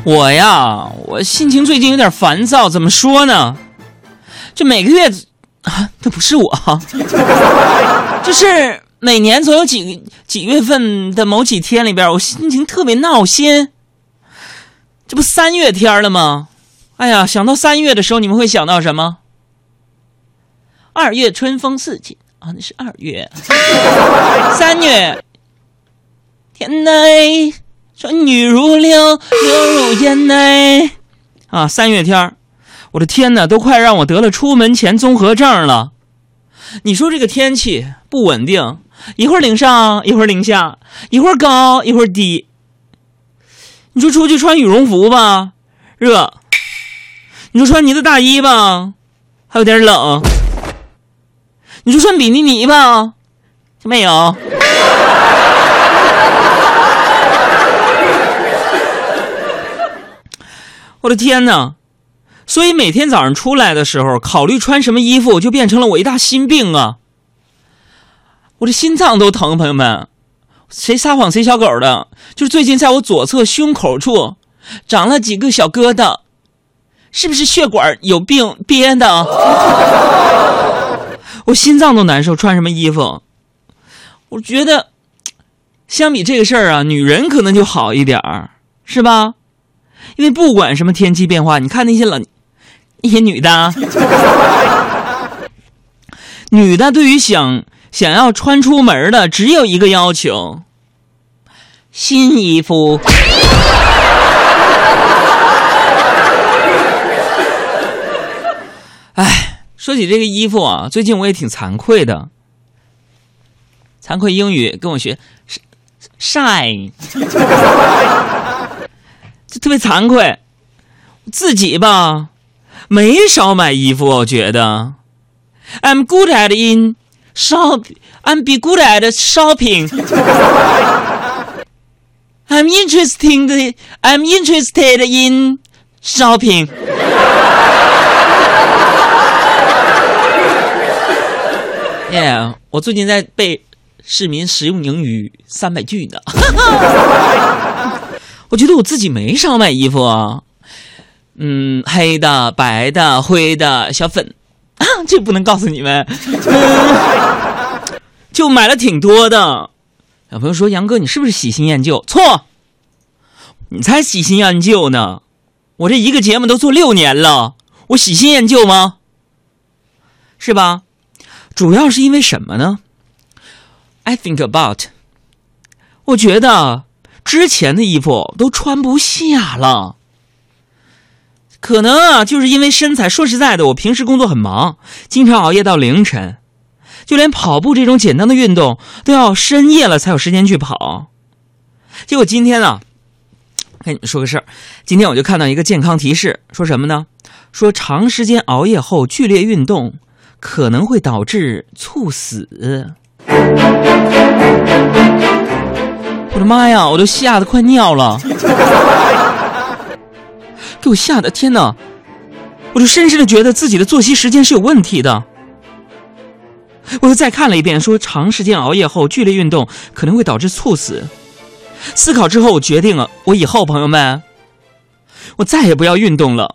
我呀，我心情最近有点烦躁，怎么说呢？这每个月啊，那不是我，就是每年总有几几月份的某几天里边，我心情特别闹心。这不三月天了吗？哎呀，想到三月的时候，你们会想到什么？二月春风似锦啊，那是二月。三月，天呐。春雨如流，流入眼内。啊，三月天，我的天哪，都快让我得了出门前综合症了。你说这个天气不稳定，一会儿零上，一会儿零下，一会儿高，一会儿低。你说出去穿羽绒服吧，热；你说穿呢子大衣吧，还有点冷；你说穿比基尼吧，没有。我的天哪！所以每天早上出来的时候，考虑穿什么衣服，就变成了我一大心病啊！我这心脏都疼，朋友们，谁撒谎谁小狗的？就是最近在我左侧胸口处长了几个小疙瘩，是不是血管有病憋的？我心脏都难受，穿什么衣服？我觉得，相比这个事儿啊，女人可能就好一点儿，是吧？因为不管什么天气变化，你看那些冷，那些女的，女的对于想想要穿出门的，只有一个要求：新衣服。哎，说起这个衣服啊，最近我也挺惭愧的。惭愧英语跟我学，shine。特别惭愧，自己吧，没少买衣服。我觉得，I'm good at in shop. I'm be good at shopping. I'm interested. I'm interested in shopping. Yeah，我最近在背市民实用英语三百句呢。我觉得我自己没少买衣服啊，嗯，黑的、白的、灰的、小粉，啊，这不能告诉你们，就买了挺多的。小朋友说：“杨哥，你是不是喜新厌旧？”错，你才喜新厌旧呢！我这一个节目都做六年了，我喜新厌旧吗？是吧？主要是因为什么呢？I think about，我觉得。之前的衣服都穿不下了，可能啊，就是因为身材。说实在的，我平时工作很忙，经常熬夜到凌晨，就连跑步这种简单的运动都要深夜了才有时间去跑。结果今天呢，跟你们说个事儿，今天我就看到一个健康提示，说什么呢？说长时间熬夜后剧烈运动可能会导致猝死。妈呀！我都吓得快尿了，给我吓得天哪！我就深深的觉得自己的作息时间是有问题的。我又再看了一遍，说长时间熬夜后剧烈运动可能会导致猝死。思考之后，我决定了，我以后朋友们，我再也不要运动了。